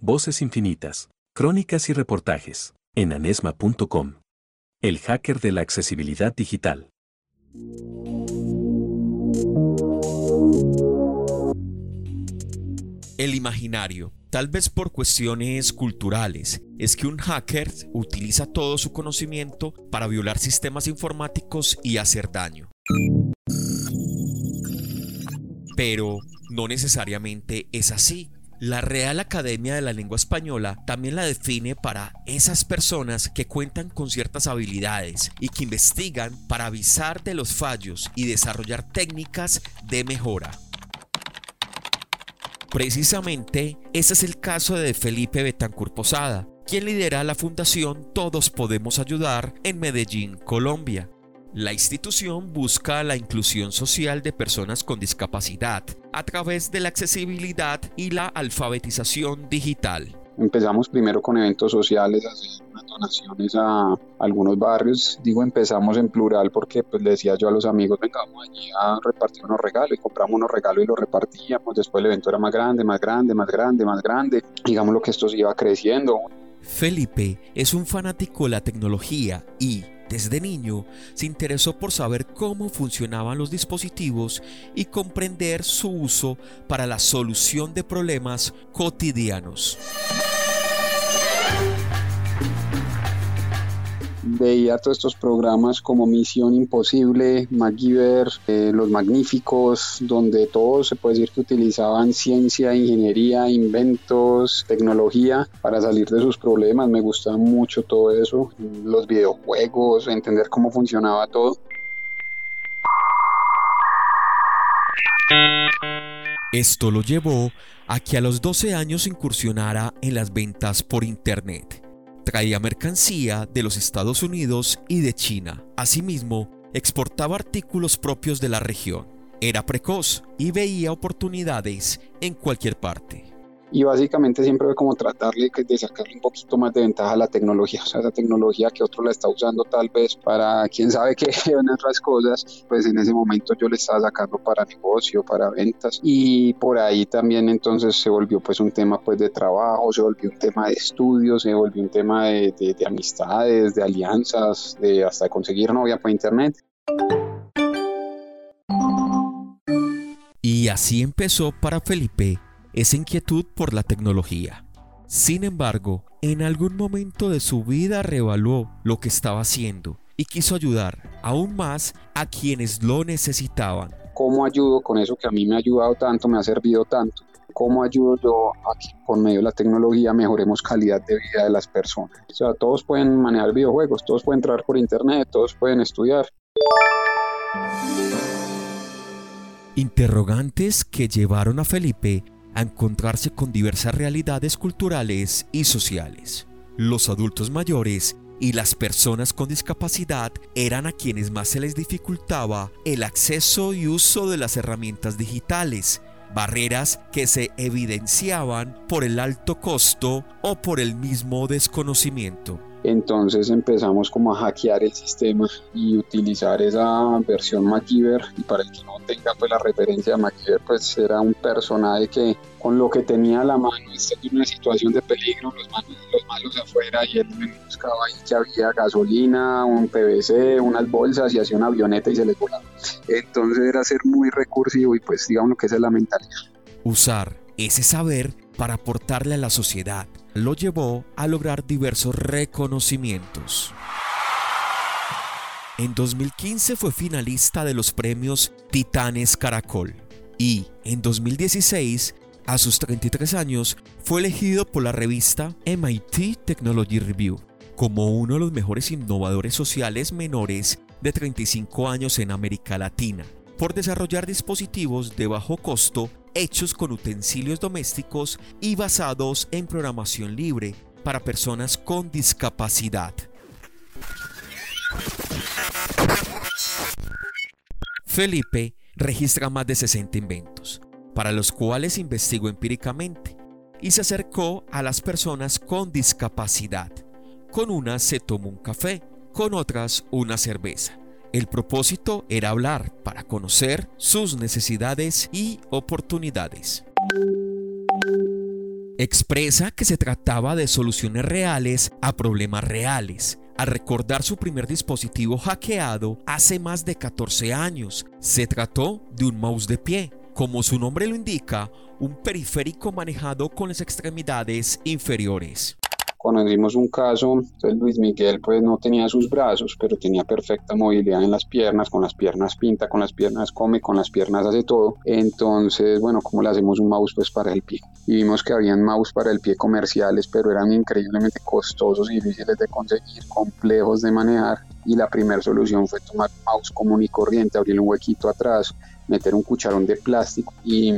Voces infinitas, crónicas y reportajes, en anesma.com. El hacker de la accesibilidad digital. El imaginario, tal vez por cuestiones culturales, es que un hacker utiliza todo su conocimiento para violar sistemas informáticos y hacer daño. Pero no necesariamente es así. La Real Academia de la Lengua Española también la define para esas personas que cuentan con ciertas habilidades y que investigan para avisar de los fallos y desarrollar técnicas de mejora. Precisamente, ese es el caso de Felipe Betancur Posada, quien lidera la fundación Todos Podemos Ayudar en Medellín, Colombia. La institución busca la inclusión social de personas con discapacidad a través de la accesibilidad y la alfabetización digital. Empezamos primero con eventos sociales, hacer unas donaciones a algunos barrios. Digo empezamos en plural porque pues le decía yo a los amigos, venga, vamos allí a repartir unos regalos y compramos unos regalos y los repartíamos. Después el evento era más grande, más grande, más grande, más grande. Digamos lo que esto se iba creciendo. Felipe es un fanático de la tecnología y desde niño se interesó por saber cómo funcionaban los dispositivos y comprender su uso para la solución de problemas cotidianos. Veía todos estos programas como Misión Imposible, MacGyver, eh, Los Magníficos, donde todos se puede decir que utilizaban ciencia, ingeniería, inventos, tecnología para salir de sus problemas. Me gustaba mucho todo eso, los videojuegos, entender cómo funcionaba todo. Esto lo llevó a que a los 12 años incursionara en las ventas por Internet traía mercancía de los Estados Unidos y de China. Asimismo, exportaba artículos propios de la región. Era precoz y veía oportunidades en cualquier parte y básicamente siempre fue como tratarle de sacarle un poquito más de ventaja a la tecnología, o sea, esa tecnología que otro la está usando tal vez para quién sabe qué en otras cosas, pues en ese momento yo le estaba sacando para negocio, para ventas y por ahí también entonces se volvió pues un tema pues de trabajo, se volvió un tema de estudios, se volvió un tema de, de, de amistades, de alianzas, de hasta conseguir novia por internet. Y así empezó para Felipe esa inquietud por la tecnología. Sin embargo, en algún momento de su vida reevaluó lo que estaba haciendo y quiso ayudar aún más a quienes lo necesitaban. ¿Cómo ayudo con eso que a mí me ha ayudado tanto, me ha servido tanto? ¿Cómo ayudo yo a que por medio de la tecnología mejoremos calidad de vida de las personas? O sea, todos pueden manejar videojuegos, todos pueden entrar por internet, todos pueden estudiar. Interrogantes que llevaron a Felipe a encontrarse con diversas realidades culturales y sociales. Los adultos mayores y las personas con discapacidad eran a quienes más se les dificultaba el acceso y uso de las herramientas digitales, barreras que se evidenciaban por el alto costo o por el mismo desconocimiento. Entonces empezamos como a hackear el sistema y utilizar esa versión MacGyver y para el que no tenga pues la referencia de MacGyver pues era un personaje que con lo que tenía a la mano estaba en una situación de peligro, los, malos, los afuera y él buscaba ahí que había gasolina, un PVC, unas bolsas y hacía una avioneta y se les volaba. Entonces era ser muy recursivo y pues digamos lo que es la mentalidad. Usar ese saber para aportarle a la sociedad lo llevó a lograr diversos reconocimientos. En 2015 fue finalista de los premios Titanes Caracol y en 2016, a sus 33 años, fue elegido por la revista MIT Technology Review como uno de los mejores innovadores sociales menores de 35 años en América Latina por desarrollar dispositivos de bajo costo hechos con utensilios domésticos y basados en programación libre para personas con discapacidad. Felipe registra más de 60 inventos, para los cuales investigó empíricamente y se acercó a las personas con discapacidad. Con unas se tomó un café, con otras una cerveza el propósito era hablar para conocer sus necesidades y oportunidades. Expresa que se trataba de soluciones reales a problemas reales. Al recordar su primer dispositivo hackeado hace más de 14 años, se trató de un mouse de pie, como su nombre lo indica, un periférico manejado con las extremidades inferiores conocimos un caso, entonces Luis Miguel pues no tenía sus brazos, pero tenía perfecta movilidad en las piernas, con las piernas pinta, con las piernas come, con las piernas hace todo. Entonces, bueno, ¿cómo le hacemos un mouse pues para el pie? Y vimos que habían mouse para el pie comerciales, pero eran increíblemente costosos y difíciles de conseguir, complejos de manejar. Y la primera solución fue tomar un mouse común y corriente, abrir un huequito atrás, meter un cucharón de plástico y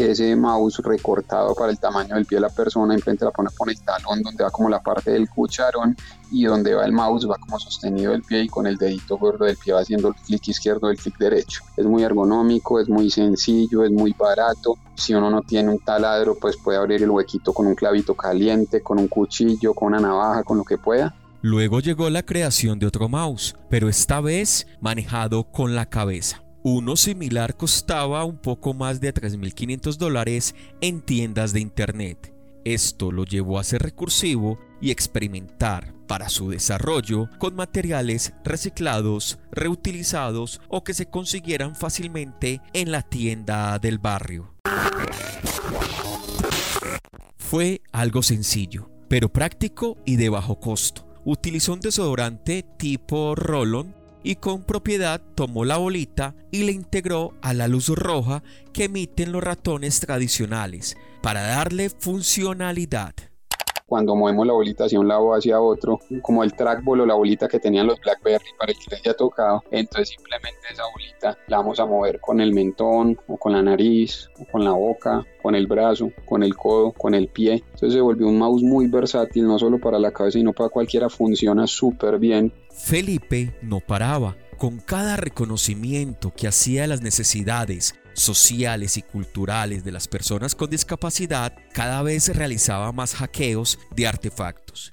ese mouse recortado para el tamaño del pie de la persona, enfrente la pone con el talón donde va como la parte del cucharón y donde va el mouse va como sostenido el pie y con el dedito gordo del pie va haciendo el clic izquierdo el clic derecho. Es muy ergonómico, es muy sencillo, es muy barato. Si uno no tiene un taladro, pues puede abrir el huequito con un clavito caliente, con un cuchillo, con una navaja, con lo que pueda. Luego llegó la creación de otro mouse, pero esta vez manejado con la cabeza. Uno similar costaba un poco más de 3.500 dólares en tiendas de Internet. Esto lo llevó a ser recursivo y experimentar para su desarrollo con materiales reciclados, reutilizados o que se consiguieran fácilmente en la tienda del barrio. Fue algo sencillo, pero práctico y de bajo costo. Utilizó un desodorante tipo Rollon y con propiedad tomó la bolita y la integró a la luz roja que emiten los ratones tradicionales para darle funcionalidad cuando movemos la bolita hacia un lado hacia otro, como el trackball o la bolita que tenían los Blackberry para el que les haya tocado. Entonces simplemente esa bolita la vamos a mover con el mentón o con la nariz o con la boca, con el brazo, con el codo, con el pie. Entonces se volvió un mouse muy versátil, no solo para la cabeza, sino para cualquiera, funciona súper bien. Felipe no paraba. Con cada reconocimiento que hacía de las necesidades sociales y culturales de las personas con discapacidad, cada vez se realizaba más hackeos de artefactos.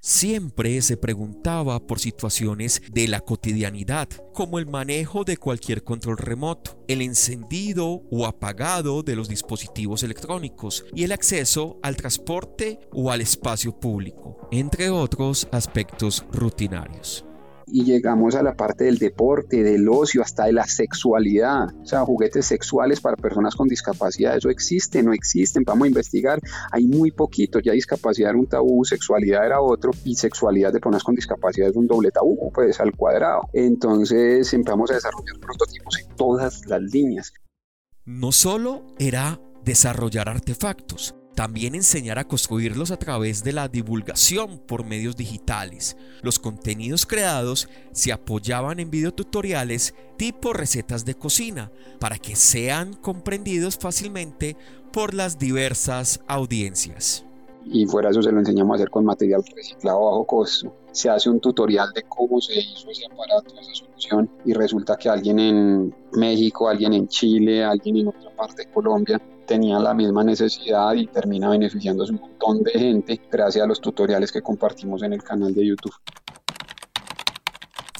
Siempre se preguntaba por situaciones de la cotidianidad, como el manejo de cualquier control remoto, el encendido o apagado de los dispositivos electrónicos y el acceso al transporte o al espacio público, entre otros aspectos rutinarios y llegamos a la parte del deporte, del ocio, hasta de la sexualidad. O sea, juguetes sexuales para personas con discapacidad. ¿Eso existe? ¿No existen? Vamos a investigar. Hay muy poquito. Ya discapacidad era un tabú, sexualidad era otro y sexualidad de personas con discapacidad es un doble tabú, pues al cuadrado. Entonces empezamos a desarrollar prototipos en todas las líneas. No solo era desarrollar artefactos, también enseñar a construirlos a través de la divulgación por medios digitales. Los contenidos creados se apoyaban en videotutoriales tipo recetas de cocina para que sean comprendidos fácilmente por las diversas audiencias. Y fuera eso se lo enseñamos a hacer con material reciclado a bajo costo. Se hace un tutorial de cómo se hizo ese aparato, esa solución, y resulta que alguien en México, alguien en Chile, alguien en otra parte de Colombia tenía la misma necesidad y termina beneficiándose un montón de gente gracias a los tutoriales que compartimos en el canal de YouTube.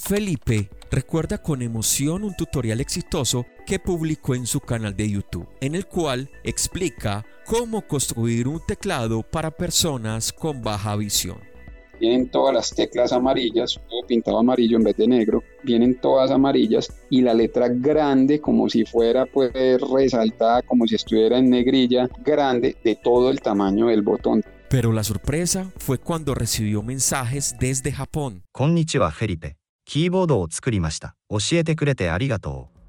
Felipe recuerda con emoción un tutorial exitoso que publicó en su canal de YouTube, en el cual explica cómo construir un teclado para personas con baja visión vienen todas las teclas amarillas, todo pintado amarillo en vez de negro, vienen todas amarillas y la letra grande como si fuera pues resaltada, como si estuviera en negrilla, grande de todo el tamaño del botón. Pero la sorpresa fue cuando recibió mensajes desde Japón. Konnichiwa Felipe.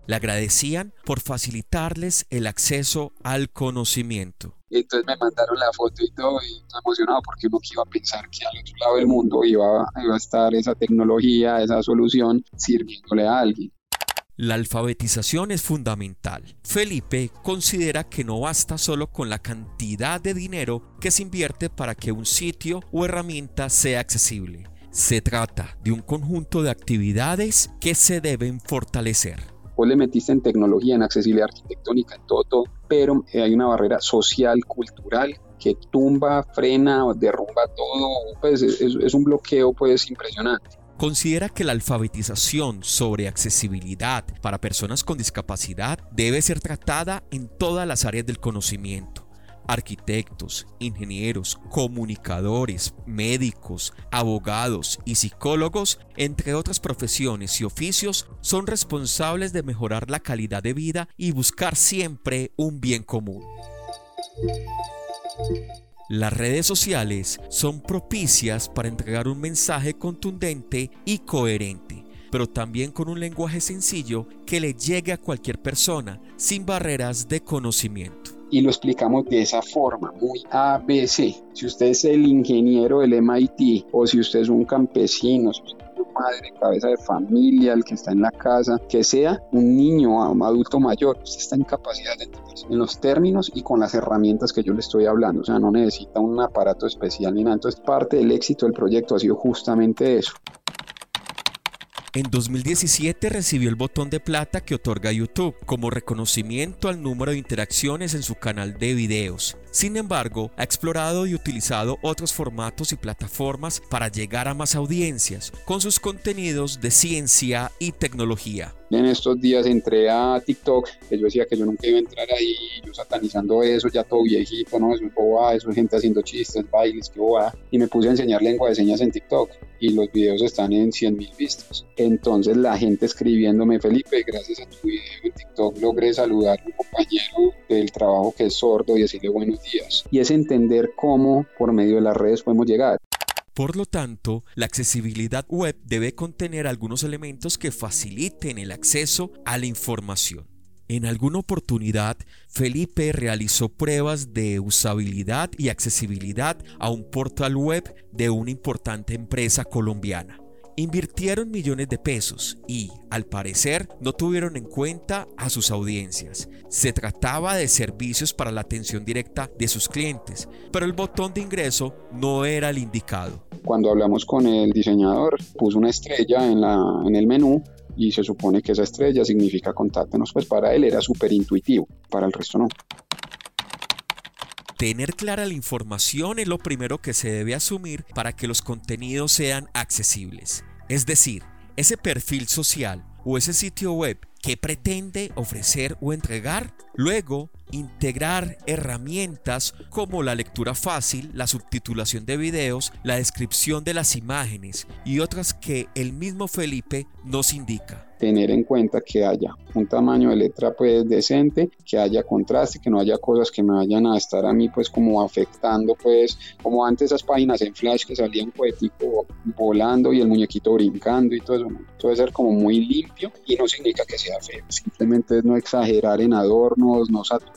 Le agradecían por facilitarles el acceso al conocimiento. Entonces me mandaron la foto y todo, y estoy emocionado porque uno iba a pensar que al otro lado del mundo iba, iba a estar esa tecnología, esa solución sirviéndole a alguien. La alfabetización es fundamental. Felipe considera que no basta solo con la cantidad de dinero que se invierte para que un sitio o herramienta sea accesible. Se trata de un conjunto de actividades que se deben fortalecer vos le metiste en tecnología, en accesibilidad arquitectónica, en todo, todo, pero eh, hay una barrera social, cultural, que tumba, frena, derrumba todo, pues es, es un bloqueo pues impresionante. considera que la alfabetización sobre accesibilidad para personas con discapacidad debe ser tratada en todas las áreas del conocimiento arquitectos, ingenieros, comunicadores, médicos, abogados y psicólogos, entre otras profesiones y oficios, son responsables de mejorar la calidad de vida y buscar siempre un bien común. Las redes sociales son propicias para entregar un mensaje contundente y coherente, pero también con un lenguaje sencillo que le llegue a cualquier persona sin barreras de conocimiento y lo explicamos de esa forma, muy ABC. Si usted es el ingeniero del MIT o si usted es un campesino, si usted es madre, cabeza de familia, el que está en la casa, que sea un niño o un adulto mayor, usted está en capacidad de entender en los términos y con las herramientas que yo le estoy hablando. O sea, no necesita un aparato especial ni nada. Entonces, parte del éxito del proyecto ha sido justamente eso. En 2017 recibió el botón de plata que otorga YouTube como reconocimiento al número de interacciones en su canal de videos. Sin embargo, ha explorado y utilizado otros formatos y plataformas para llegar a más audiencias con sus contenidos de ciencia y tecnología. En estos días entré a TikTok, que yo decía que yo nunca iba a entrar ahí, yo satanizando eso, ya todo viejito, ¿no? Eso es boba, eso es gente haciendo chistes, bailes, qué boba. Y me puse a enseñar lengua de señas en TikTok y los videos están en 100 mil vistas. Entonces la gente escribiéndome, Felipe, gracias a tu video en TikTok logré saludar a un compañero del trabajo que es sordo y decirle buenos días. Y es entender cómo por medio de las redes podemos llegar. Por lo tanto, la accesibilidad web debe contener algunos elementos que faciliten el acceso a la información. En alguna oportunidad, Felipe realizó pruebas de usabilidad y accesibilidad a un portal web de una importante empresa colombiana. Invirtieron millones de pesos y, al parecer, no tuvieron en cuenta a sus audiencias. Se trataba de servicios para la atención directa de sus clientes, pero el botón de ingreso no era el indicado. Cuando hablamos con el diseñador, puso una estrella en, la, en el menú y se supone que esa estrella significa contáctenos, pues para él era súper intuitivo, para el resto no. Tener clara la información es lo primero que se debe asumir para que los contenidos sean accesibles. Es decir, ese perfil social o ese sitio web que pretende ofrecer o entregar. Luego, integrar herramientas como la lectura fácil, la subtitulación de videos, la descripción de las imágenes y otras que el mismo Felipe nos indica. Tener en cuenta que haya un tamaño de letra pues decente, que haya contraste, que no haya cosas que me vayan a estar a mí pues como afectando pues como antes esas páginas en flash que salían poético volando y el muñequito brincando y todo eso, debe ser como muy limpio y no significa que sea feo, simplemente no exagerar en adornos, no saturar.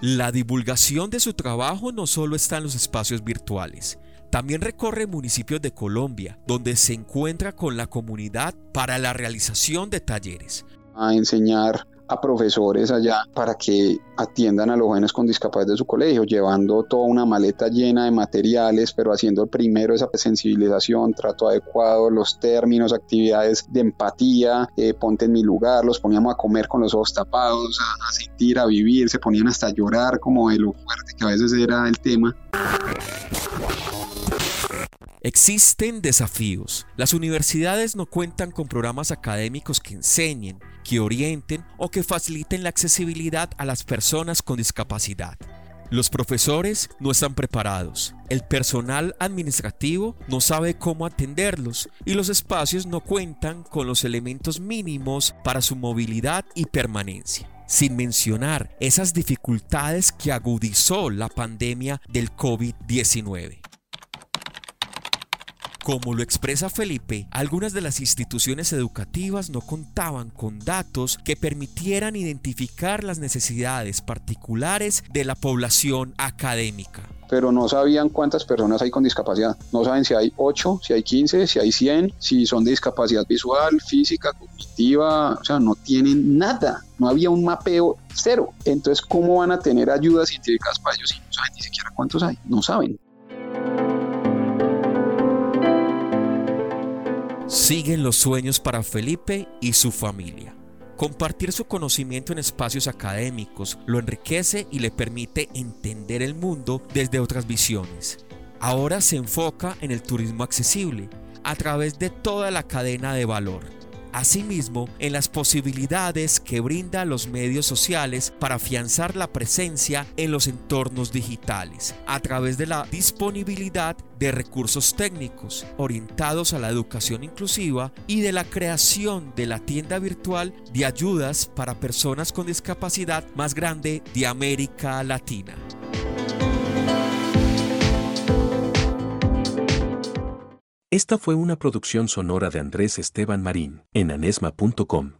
La divulgación de su trabajo no solo está en los espacios virtuales, también recorre municipios de Colombia, donde se encuentra con la comunidad para la realización de talleres. A enseñar a profesores allá para que atiendan a los jóvenes con discapacidad de su colegio, llevando toda una maleta llena de materiales, pero haciendo primero esa sensibilización, trato adecuado, los términos, actividades de empatía, eh, ponte en mi lugar, los poníamos a comer con los ojos tapados, a, a sentir, a vivir, se ponían hasta a llorar como de lo fuerte que a veces era el tema. Existen desafíos. Las universidades no cuentan con programas académicos que enseñen, que orienten o que faciliten la accesibilidad a las personas con discapacidad. Los profesores no están preparados, el personal administrativo no sabe cómo atenderlos y los espacios no cuentan con los elementos mínimos para su movilidad y permanencia. Sin mencionar esas dificultades que agudizó la pandemia del COVID-19. Como lo expresa Felipe, algunas de las instituciones educativas no contaban con datos que permitieran identificar las necesidades particulares de la población académica pero no sabían cuántas personas hay con discapacidad. No saben si hay 8, si hay 15, si hay 100, si son de discapacidad visual, física, cognitiva, o sea, no tienen nada. No había un mapeo cero. Entonces, ¿cómo van a tener ayudas científicas para ellos si no saben ni siquiera cuántos hay? No saben. Siguen los sueños para Felipe y su familia. Compartir su conocimiento en espacios académicos lo enriquece y le permite entender el mundo desde otras visiones. ahora se enfoca en el turismo accesible a través de toda la cadena de valor. Asimismo, en las posibilidades que brinda los medios sociales para afianzar la presencia en los entornos digitales, a través de la disponibilidad de recursos técnicos orientados a la educación inclusiva y de la creación de la tienda virtual de ayudas para personas con discapacidad más grande de América Latina. Esta fue una producción sonora de Andrés Esteban Marín en anesma.com.